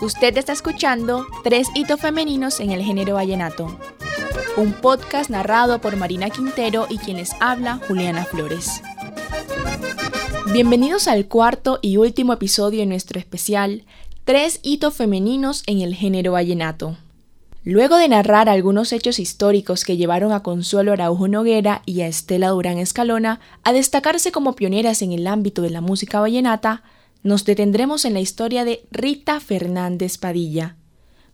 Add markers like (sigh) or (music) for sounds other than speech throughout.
Usted está escuchando Tres hitos femeninos en el género vallenato. Un podcast narrado por Marina Quintero y quienes habla Juliana Flores. Bienvenidos al cuarto y último episodio de nuestro especial Tres hitos femeninos en el género vallenato. Luego de narrar algunos hechos históricos que llevaron a Consuelo Araujo Noguera y a Estela Durán Escalona a destacarse como pioneras en el ámbito de la música vallenata, nos detendremos en la historia de Rita Fernández Padilla.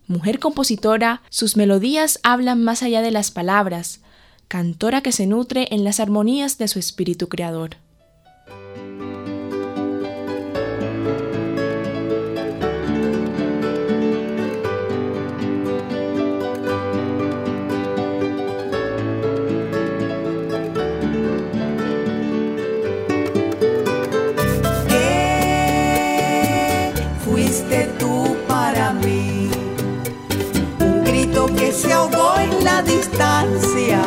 Mujer compositora, sus melodías hablan más allá de las palabras, cantora que se nutre en las armonías de su espíritu creador. Se ahogó en la distancia,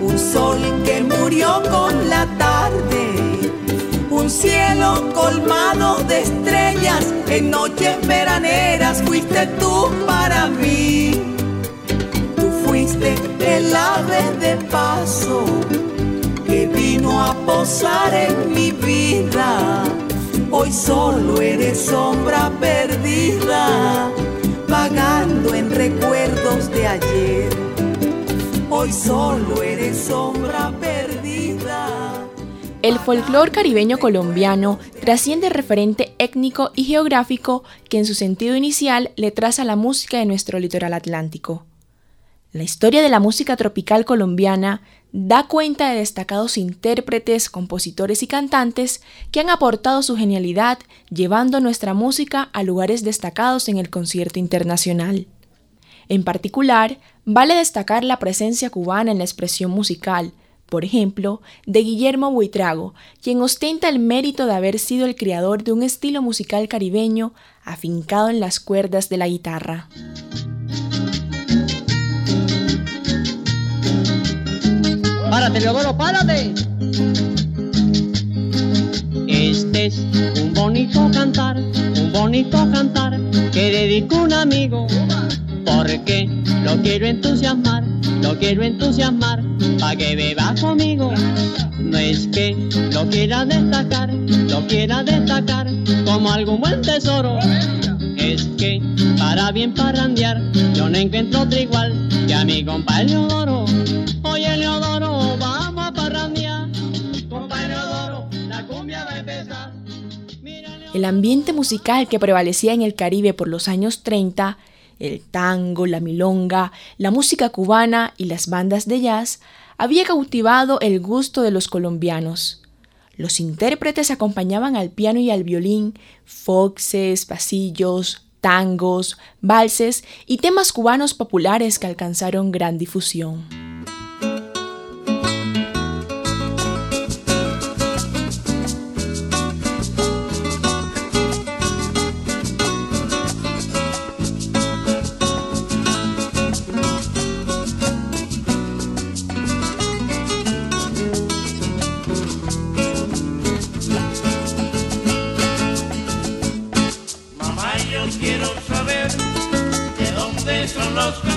un sol que murió con la tarde, un cielo colmado de estrellas en noches veraneras fuiste tú para mí. Tú fuiste el ave de paso que vino a posar en mi vida. Hoy solo eres sombra perdida vagando en recuerdos de ayer. Hoy solo eres sombra perdida. El folclore caribeño colombiano trasciende referente étnico y geográfico que en su sentido inicial le traza la música de nuestro litoral atlántico. La historia de la música tropical colombiana da cuenta de destacados intérpretes, compositores y cantantes que han aportado su genialidad llevando nuestra música a lugares destacados en el concierto internacional. En particular, vale destacar la presencia cubana en la expresión musical, por ejemplo, de Guillermo Buitrago, quien ostenta el mérito de haber sido el creador de un estilo musical caribeño afincado en las cuerdas de la guitarra. Párate, Leodoro, párate. Este es un bonito cantar, un bonito cantar que dedico a un amigo. Porque lo quiero entusiasmar, lo quiero entusiasmar, pa' que beba conmigo. No es que lo quiera destacar, lo quiera destacar como algún buen tesoro. Es que para bien parrandear, yo no encuentro otro igual que a mi compadre Leodoro. Oye, Leodoro. El ambiente musical que prevalecía en el Caribe por los años 30, el tango, la milonga, la música cubana y las bandas de jazz, había cautivado el gusto de los colombianos. Los intérpretes acompañaban al piano y al violín foxes, pasillos, tangos, valses y temas cubanos populares que alcanzaron gran difusión. Así,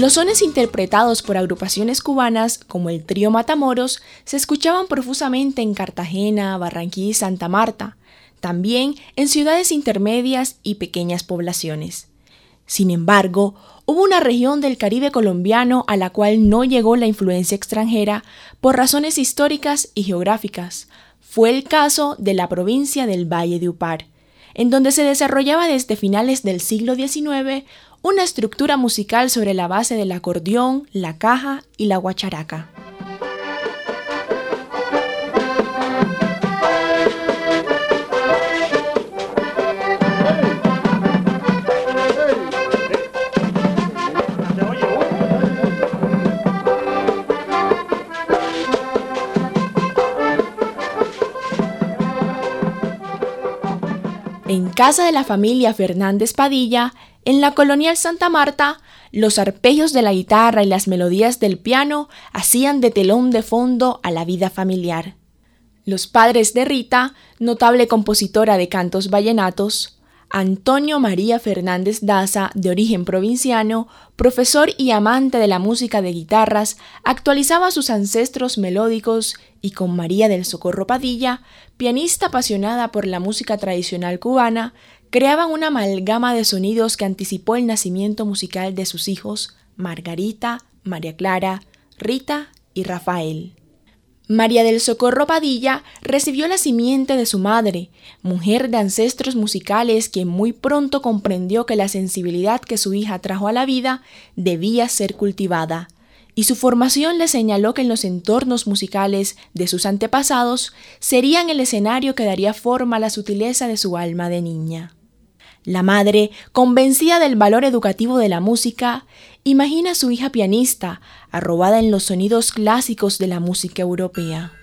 los sones interpretados por agrupaciones cubanas como el trío Matamoros se escuchaban profusamente en Cartagena, Barranquilla y Santa Marta, también en ciudades intermedias y pequeñas poblaciones. Sin embargo, hubo una región del Caribe colombiano a la cual no llegó la influencia extranjera por razones históricas y geográficas. Fue el caso de la provincia del Valle de Upar, en donde se desarrollaba desde finales del siglo XIX una estructura musical sobre la base del acordeón, la caja y la guacharaca. En casa de la familia Fernández Padilla, en la colonial Santa Marta, los arpegios de la guitarra y las melodías del piano hacían de telón de fondo a la vida familiar. Los padres de Rita, notable compositora de cantos vallenatos, Antonio María Fernández Daza, de origen provinciano, profesor y amante de la música de guitarras, actualizaba sus ancestros melódicos y con María del Socorro Padilla, pianista apasionada por la música tradicional cubana, creaban una amalgama de sonidos que anticipó el nacimiento musical de sus hijos, Margarita, María Clara, Rita y Rafael. María del Socorro Padilla recibió la simiente de su madre, mujer de ancestros musicales quien muy pronto comprendió que la sensibilidad que su hija trajo a la vida debía ser cultivada, y su formación le señaló que en los entornos musicales de sus antepasados serían el escenario que daría forma a la sutileza de su alma de niña. La madre, convencida del valor educativo de la música, imagina a su hija pianista, arrobada en los sonidos clásicos de la música europea.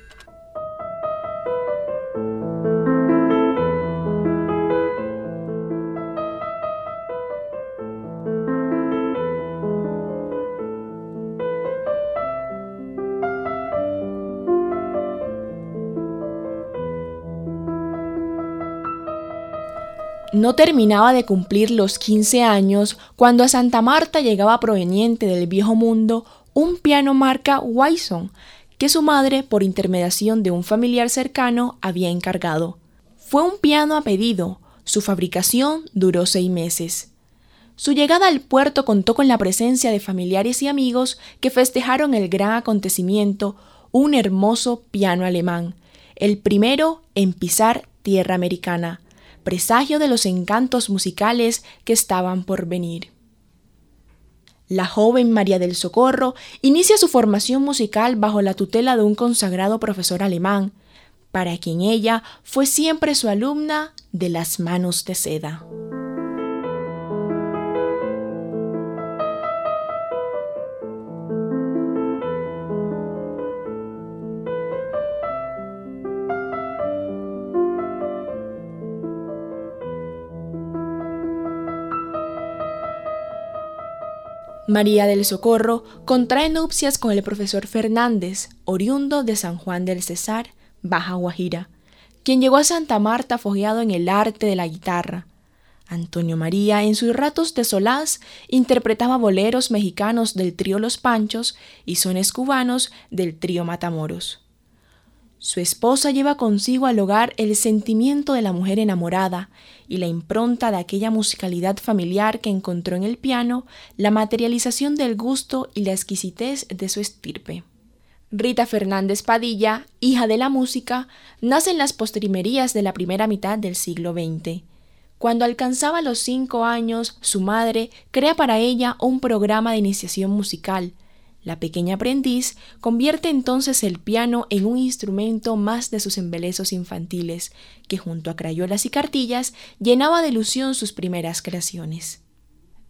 No terminaba de cumplir los 15 años cuando a Santa Marta llegaba proveniente del viejo mundo un piano marca Wyson que su madre, por intermediación de un familiar cercano, había encargado. Fue un piano a pedido, su fabricación duró seis meses. Su llegada al puerto contó con la presencia de familiares y amigos que festejaron el gran acontecimiento, un hermoso piano alemán, el primero en pisar tierra americana presagio de los encantos musicales que estaban por venir. La joven María del Socorro inicia su formación musical bajo la tutela de un consagrado profesor alemán, para quien ella fue siempre su alumna de las manos de seda. María del Socorro contrae nupcias con el profesor Fernández, oriundo de San Juan del Cesar, Baja Guajira, quien llegó a Santa Marta fogueado en el arte de la guitarra. Antonio María, en sus ratos de solaz, interpretaba boleros mexicanos del trío Los Panchos y sones cubanos del trío Matamoros. Su esposa lleva consigo al hogar el sentimiento de la mujer enamorada y la impronta de aquella musicalidad familiar que encontró en el piano, la materialización del gusto y la exquisitez de su estirpe. Rita Fernández Padilla, hija de la música, nace en las postrimerías de la primera mitad del siglo XX. Cuando alcanzaba los cinco años, su madre crea para ella un programa de iniciación musical, la pequeña aprendiz convierte entonces el piano en un instrumento más de sus embelezos infantiles, que junto a crayolas y cartillas llenaba de ilusión sus primeras creaciones.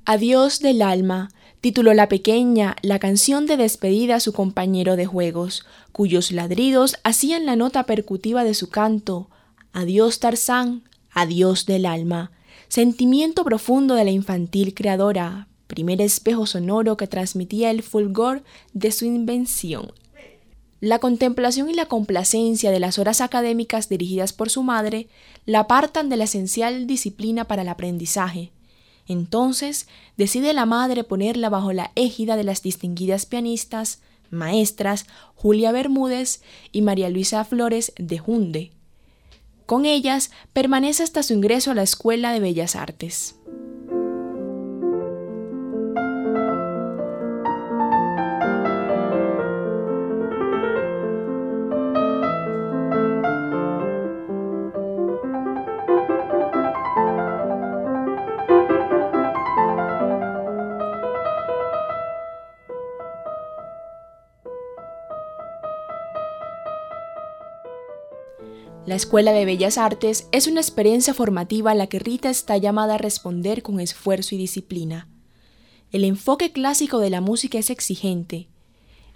Adiós del alma tituló la pequeña la canción de despedida a su compañero de juegos, cuyos ladridos hacían la nota percutiva de su canto. Adiós Tarzán, adiós del alma, sentimiento profundo de la infantil creadora, primer espejo sonoro que transmitía el fulgor de su invención. La contemplación y la complacencia de las horas académicas dirigidas por su madre la apartan de la esencial disciplina para el aprendizaje. Entonces decide la madre ponerla bajo la égida de las distinguidas pianistas, maestras Julia Bermúdez y María Luisa Flores de Junde. Con ellas permanece hasta su ingreso a la Escuela de Bellas Artes. Escuela de Bellas Artes es una experiencia formativa a la que Rita está llamada a responder con esfuerzo y disciplina. El enfoque clásico de la música es exigente.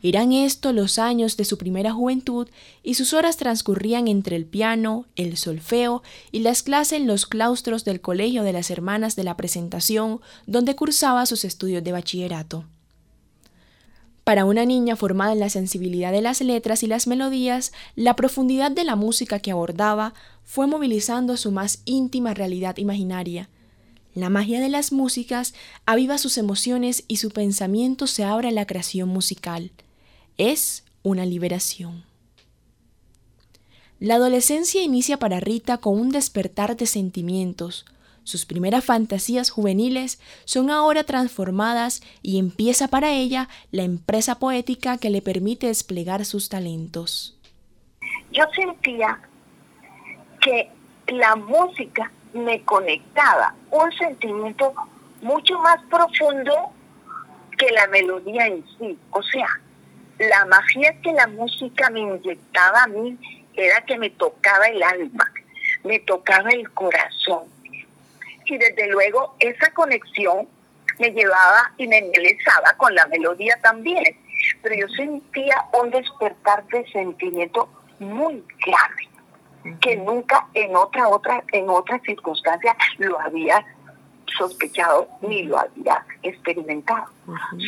Eran estos los años de su primera juventud y sus horas transcurrían entre el piano, el solfeo y las clases en los claustros del Colegio de las Hermanas de la Presentación, donde cursaba sus estudios de bachillerato. Para una niña formada en la sensibilidad de las letras y las melodías, la profundidad de la música que abordaba fue movilizando su más íntima realidad imaginaria. La magia de las músicas aviva sus emociones y su pensamiento se abre a la creación musical es una liberación. La adolescencia inicia para Rita con un despertar de sentimientos. Sus primeras fantasías juveniles son ahora transformadas y empieza para ella la empresa poética que le permite desplegar sus talentos. Yo sentía que la música me conectaba un sentimiento mucho más profundo que la melodía en sí. O sea, la magia que la música me inyectaba a mí era que me tocaba el alma, me tocaba el corazón. Y desde luego esa conexión me llevaba y me embelezaba con la melodía también. Pero yo sentía un despertar de sentimiento muy grave, que nunca en otra, otra, en otra circunstancia lo había sospechado ni lo había experimentado.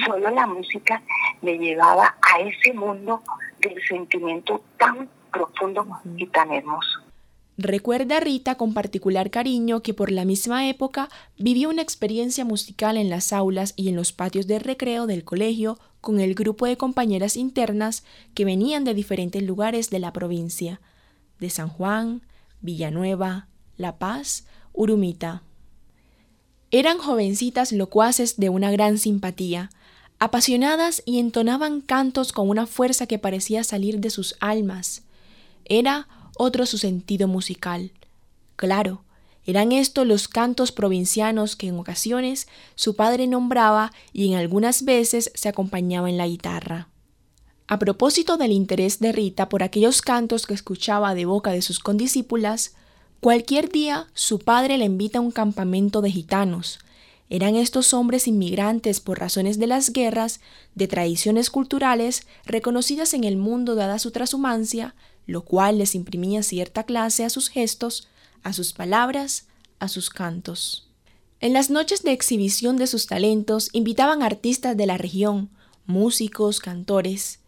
Solo la música me llevaba a ese mundo del sentimiento tan profundo y tan hermoso. Recuerda Rita con particular cariño que por la misma época vivió una experiencia musical en las aulas y en los patios de recreo del colegio con el grupo de compañeras internas que venían de diferentes lugares de la provincia, de San Juan, Villanueva, La Paz, Urumita. Eran jovencitas locuaces de una gran simpatía, apasionadas y entonaban cantos con una fuerza que parecía salir de sus almas. Era otro su sentido musical. Claro, eran estos los cantos provincianos que en ocasiones su padre nombraba y en algunas veces se acompañaba en la guitarra. A propósito del interés de Rita por aquellos cantos que escuchaba de boca de sus condiscípulas, cualquier día su padre le invita a un campamento de gitanos, eran estos hombres inmigrantes por razones de las guerras, de tradiciones culturales reconocidas en el mundo dada su transhumancia, lo cual les imprimía cierta clase a sus gestos, a sus palabras, a sus cantos. En las noches de exhibición de sus talentos invitaban artistas de la región, músicos, cantores.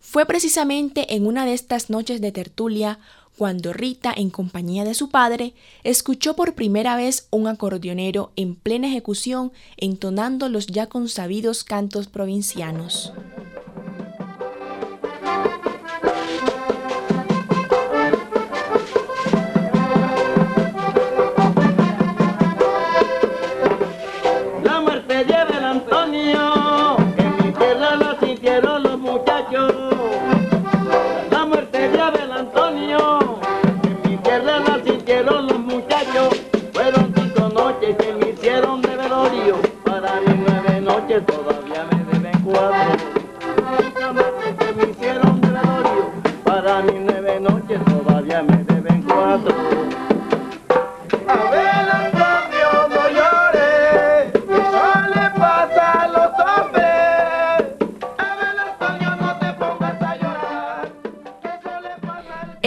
Fue precisamente en una de estas noches de tertulia cuando Rita, en compañía de su padre, escuchó por primera vez un acordeonero en plena ejecución entonando los ya consabidos cantos provincianos.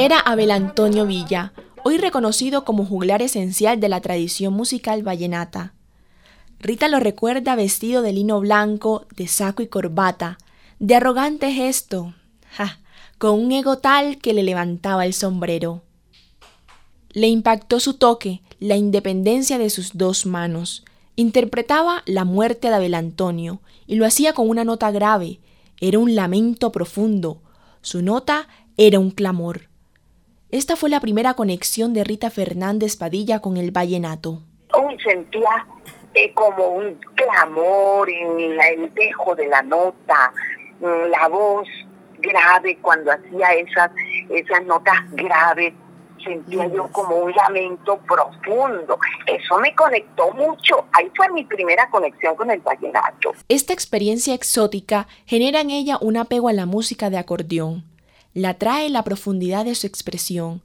Era Abel Antonio Villa, hoy reconocido como juglar esencial de la tradición musical vallenata. Rita lo recuerda vestido de lino blanco, de saco y corbata, de arrogante gesto, con un ego tal que le levantaba el sombrero. Le impactó su toque, la independencia de sus dos manos. Interpretaba la muerte de Abel Antonio y lo hacía con una nota grave. Era un lamento profundo. Su nota era un clamor. Esta fue la primera conexión de Rita Fernández Padilla con el vallenato. sentía eh, como un clamor en el dejo de la nota, mm, la voz grave cuando hacía esas, esas notas graves sentía yo como un lamento profundo. Eso me conectó mucho. Ahí fue mi primera conexión con el vallenato. Esta experiencia exótica genera en ella un apego a la música de acordeón. La trae la profundidad de su expresión.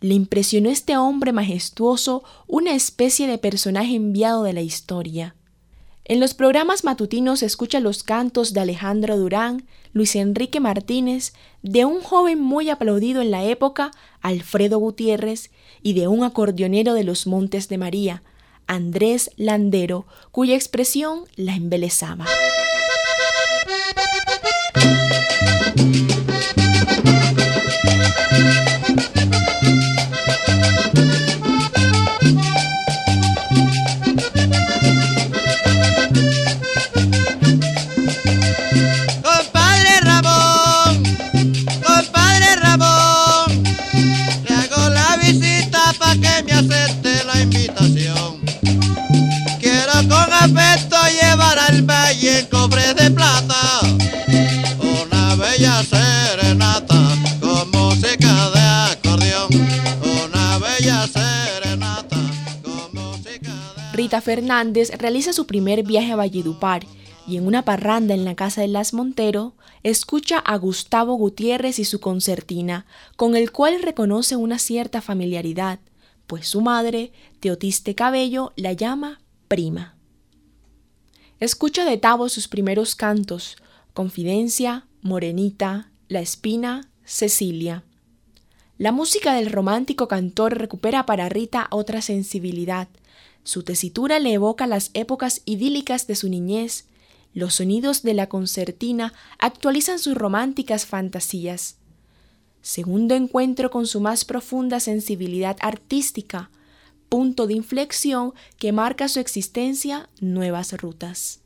Le impresionó este hombre majestuoso, una especie de personaje enviado de la historia. En los programas matutinos se escuchan los cantos de Alejandro Durán, Luis Enrique Martínez, de un joven muy aplaudido en la época, Alfredo Gutiérrez, y de un acordeonero de los Montes de María, Andrés Landero, cuya expresión la embelezaba. Fernández realiza su primer viaje a Valledupar y en una parranda en la casa de Las Montero escucha a Gustavo Gutiérrez y su concertina, con el cual reconoce una cierta familiaridad, pues su madre, Teotiste Cabello, la llama prima. Escucha de Tavo sus primeros cantos, Confidencia, Morenita, La Espina, Cecilia. La música del romántico cantor recupera para Rita otra sensibilidad, su tesitura le evoca las épocas idílicas de su niñez. Los sonidos de la concertina actualizan sus románticas fantasías. Segundo encuentro con su más profunda sensibilidad artística, punto de inflexión que marca su existencia, nuevas rutas.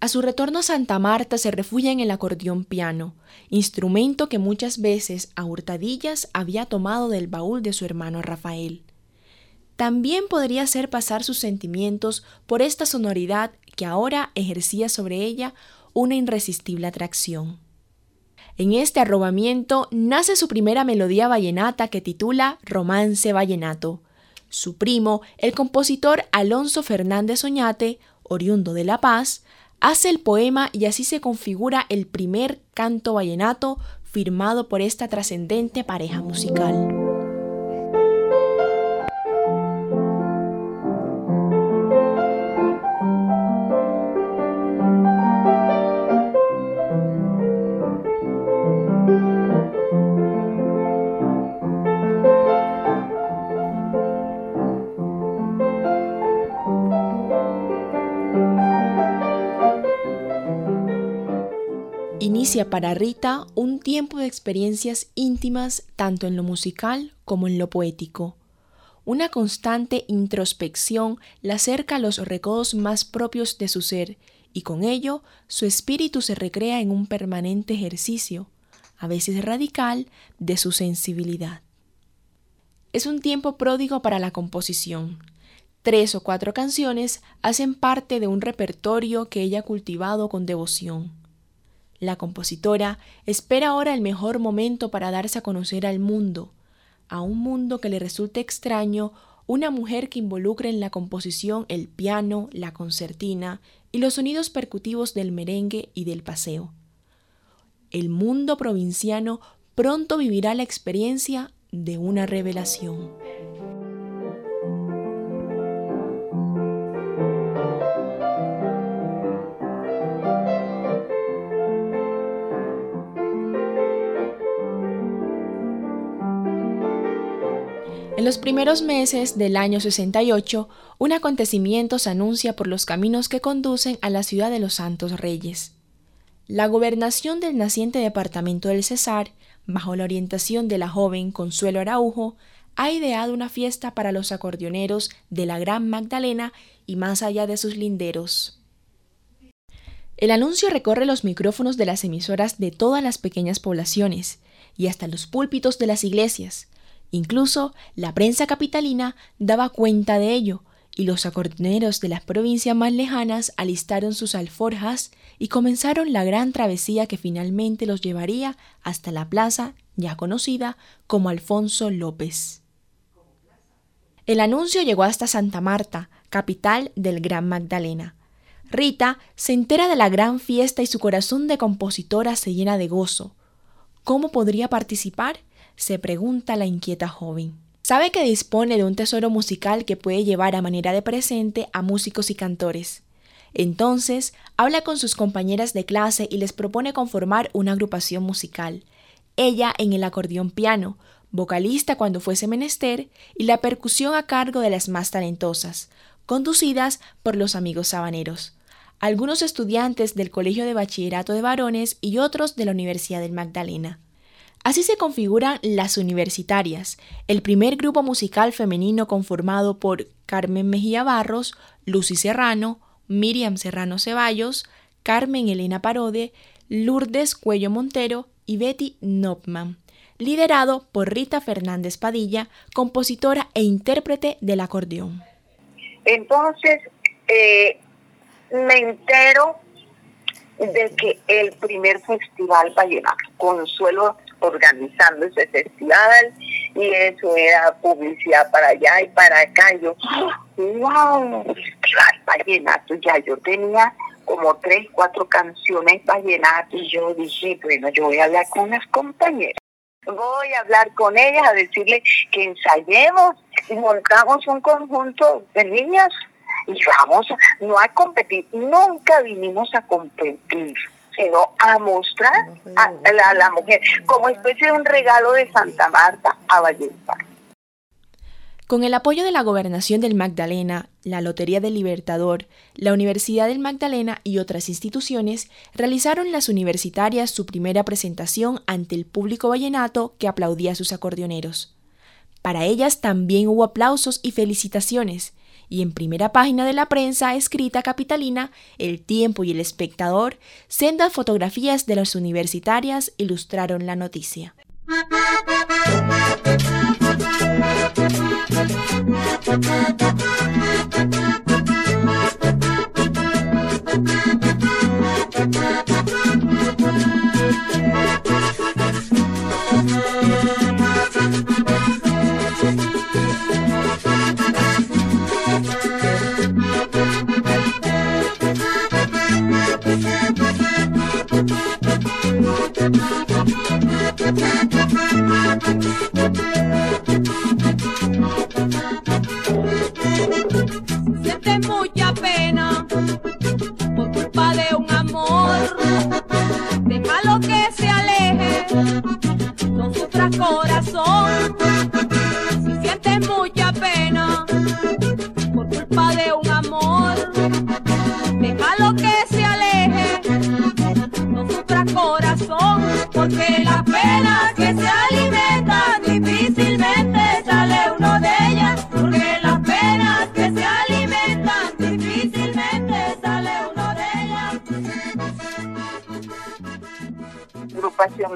A su retorno a Santa Marta se refugia en el acordeón piano, instrumento que muchas veces a hurtadillas había tomado del baúl de su hermano Rafael también podría hacer pasar sus sentimientos por esta sonoridad que ahora ejercía sobre ella una irresistible atracción. En este arrobamiento nace su primera melodía vallenata que titula Romance Vallenato. Su primo, el compositor Alonso Fernández Oñate, oriundo de La Paz, hace el poema y así se configura el primer canto vallenato firmado por esta trascendente pareja musical. Para Rita un tiempo de experiencias íntimas tanto en lo musical como en lo poético. Una constante introspección la acerca a los recodos más propios de su ser y con ello su espíritu se recrea en un permanente ejercicio, a veces radical, de su sensibilidad. Es un tiempo pródigo para la composición. Tres o cuatro canciones hacen parte de un repertorio que ella ha cultivado con devoción. La compositora espera ahora el mejor momento para darse a conocer al mundo, a un mundo que le resulte extraño una mujer que involucre en la composición el piano, la concertina y los sonidos percutivos del merengue y del paseo. El mundo provinciano pronto vivirá la experiencia de una revelación. En los primeros meses del año 68, un acontecimiento se anuncia por los caminos que conducen a la ciudad de los Santos Reyes. La gobernación del naciente departamento del Cesar, bajo la orientación de la joven Consuelo Araujo, ha ideado una fiesta para los acordeoneros de la Gran Magdalena y más allá de sus linderos. El anuncio recorre los micrófonos de las emisoras de todas las pequeñas poblaciones y hasta los púlpitos de las iglesias, Incluso la prensa capitalina daba cuenta de ello, y los acordeoneros de las provincias más lejanas alistaron sus alforjas y comenzaron la gran travesía que finalmente los llevaría hasta la plaza ya conocida como Alfonso López. El anuncio llegó hasta Santa Marta, capital del Gran Magdalena. Rita se entera de la gran fiesta y su corazón de compositora se llena de gozo. ¿Cómo podría participar? Se pregunta la inquieta joven. Sabe que dispone de un tesoro musical que puede llevar a manera de presente a músicos y cantores. Entonces, habla con sus compañeras de clase y les propone conformar una agrupación musical. Ella en el acordeón piano, vocalista cuando fuese menester, y la percusión a cargo de las más talentosas, conducidas por los amigos sabaneros. Algunos estudiantes del Colegio de Bachillerato de Varones y otros de la Universidad del Magdalena. Así se configuran las universitarias, el primer grupo musical femenino conformado por Carmen Mejía Barros, Lucy Serrano, Miriam Serrano Ceballos, Carmen Elena Parode, Lourdes Cuello Montero y Betty Knopman, liderado por Rita Fernández Padilla, compositora e intérprete del acordeón. Entonces, eh, me entero de que el primer festival Vallenato, Consuelo organizando ese festival, y eso era publicidad para allá y para acá. Yo, wow, vallenato. Ya yo tenía como tres, cuatro canciones vallenato y yo dije, bueno, yo voy a hablar con unas compañeras. Voy a hablar con ellas, a decirle que ensayemos y montamos un conjunto de niñas y vamos no a competir. Nunca vinimos a competir sino a mostrar a la, mujer como especie de un regalo de Santa Marta a Valledupar. Con el apoyo de la Gobernación del Magdalena, la Lotería del Libertador, la Universidad del Magdalena y otras instituciones, realizaron las universitarias su primera presentación ante el público vallenato que aplaudía a sus acordeoneros. Para ellas también hubo aplausos y felicitaciones, y en primera página de la prensa escrita capitalina, El Tiempo y El Espectador, sendas fotografías de las universitarias ilustraron la noticia. porque la pena que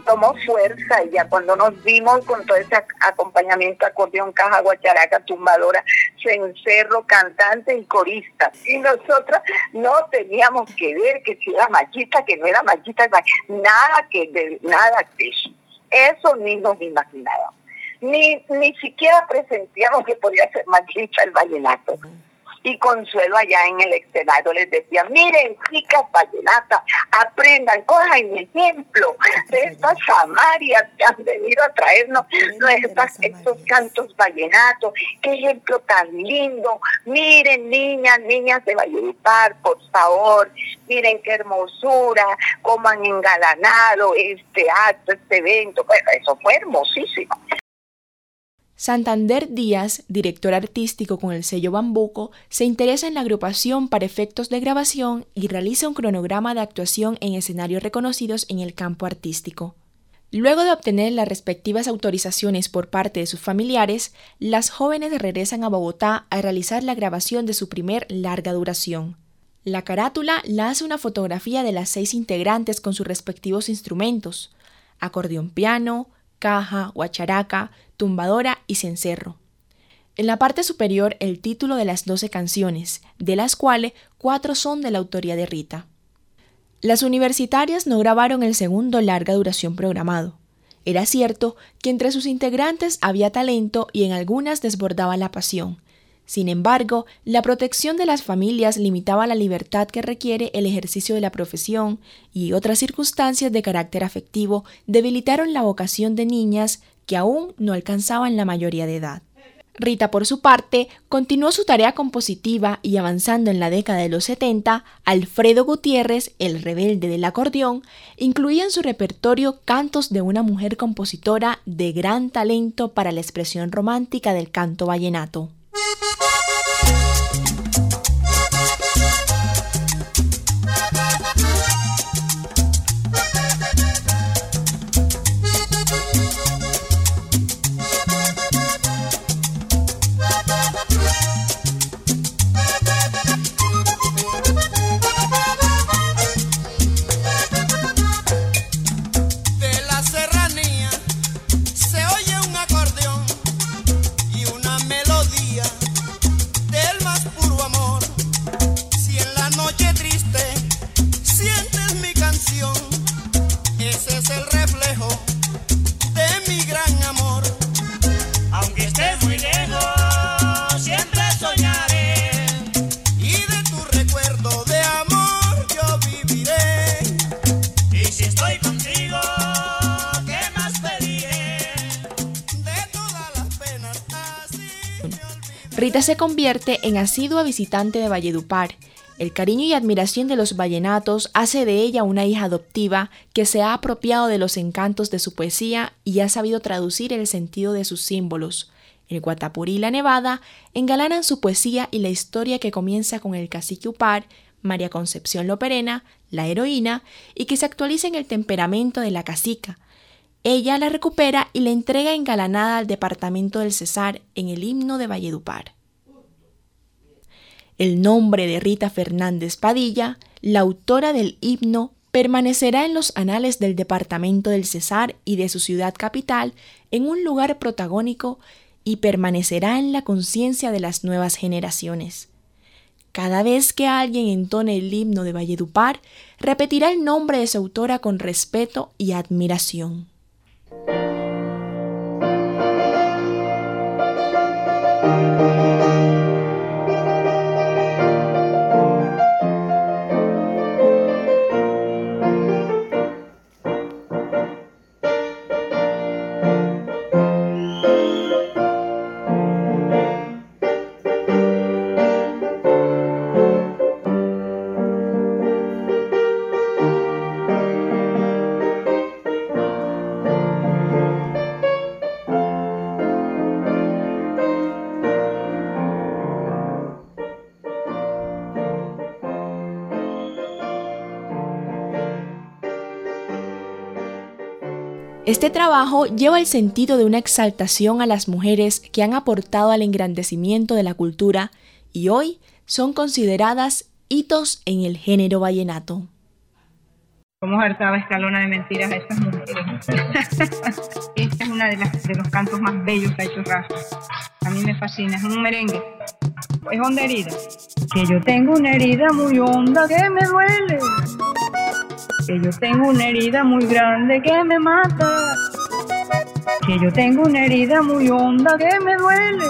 tomó fuerza y ya cuando nos vimos con todo ese acompañamiento, acordeón, caja, guacharaca, tumbadora, cencerro, cantante y corista. Y nosotras no teníamos que ver que si era machista, que no era machista, nada que de, nada de eso. Eso ni nos imaginábamos. Ni, ni siquiera presentíamos que podía ser machista el vallenato y Consuelo allá en el escenario les decía, miren chicas vallenatas, aprendan, cojan ejemplo de estas samarias que han venido a traernos estos cantos vallenatos, qué ejemplo tan lindo, miren niñas, niñas de Valledupar, por favor, miren qué hermosura, cómo han engalanado este acto, este evento, bueno, eso fue hermosísimo. Santander Díaz, director artístico con el sello Bambuco, se interesa en la agrupación para efectos de grabación y realiza un cronograma de actuación en escenarios reconocidos en el campo artístico. Luego de obtener las respectivas autorizaciones por parte de sus familiares, las jóvenes regresan a Bogotá a realizar la grabación de su primer larga duración. La carátula la hace una fotografía de las seis integrantes con sus respectivos instrumentos, acordeón piano, caja, guacharaca, tumbadora y cencerro. En la parte superior el título de las doce canciones, de las cuales cuatro son de la autoría de Rita. Las universitarias no grabaron el segundo larga duración programado. Era cierto que entre sus integrantes había talento y en algunas desbordaba la pasión. Sin embargo, la protección de las familias limitaba la libertad que requiere el ejercicio de la profesión y otras circunstancias de carácter afectivo debilitaron la vocación de niñas que aún no alcanzaban la mayoría de edad. Rita, por su parte, continuó su tarea compositiva y avanzando en la década de los 70, Alfredo Gutiérrez, el rebelde del acordeón, incluía en su repertorio cantos de una mujer compositora de gran talento para la expresión romántica del canto vallenato. Convierte en asidua visitante de Valledupar. El cariño y admiración de los vallenatos hace de ella una hija adoptiva que se ha apropiado de los encantos de su poesía y ha sabido traducir el sentido de sus símbolos. El Guatapurí y la Nevada engalanan su poesía y la historia que comienza con el cacique Upar, María Concepción Loperena, la heroína, y que se actualiza en el temperamento de la cacica, ella la recupera y la entrega engalanada al departamento del Cesar en el himno de Valledupar. El nombre de Rita Fernández Padilla, la autora del himno, permanecerá en los anales del departamento del Cesar y de su ciudad capital en un lugar protagónico y permanecerá en la conciencia de las nuevas generaciones. Cada vez que alguien entone el himno de Valledupar, repetirá el nombre de su autora con respeto y admiración. Este trabajo lleva el sentido de una exaltación a las mujeres que han aportado al engrandecimiento de la cultura y hoy son consideradas hitos en el género vallenato. Cómo hartaba escalona de mentiras a estas mujeres. (laughs) Esta es una de, las, de los cantos más bellos que ha hecho Rafa. A mí me fascina, es un merengue. Es honda herida. Que yo tengo una herida muy honda que me duele que yo tengo una herida muy grande que me mata, que yo tengo una herida muy honda que me duele.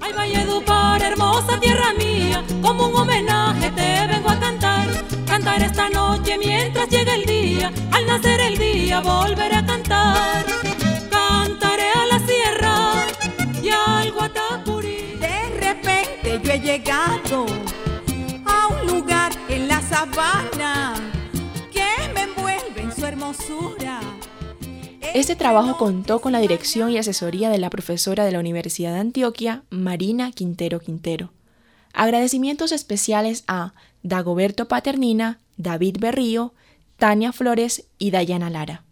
Ay, Valledupar, hermosa tierra mía, como un homenaje te vengo a cantar. Cantar esta noche mientras llega el día, al nacer el día volveré a cantar. Cantaré a la sierra y al Guatapurí. De repente yo he llegado a un lugar en la sabana Este trabajo contó con la dirección y asesoría de la profesora de la Universidad de Antioquia, Marina Quintero Quintero. Agradecimientos especiales a Dagoberto Paternina, David Berrío, Tania Flores y Dayana Lara.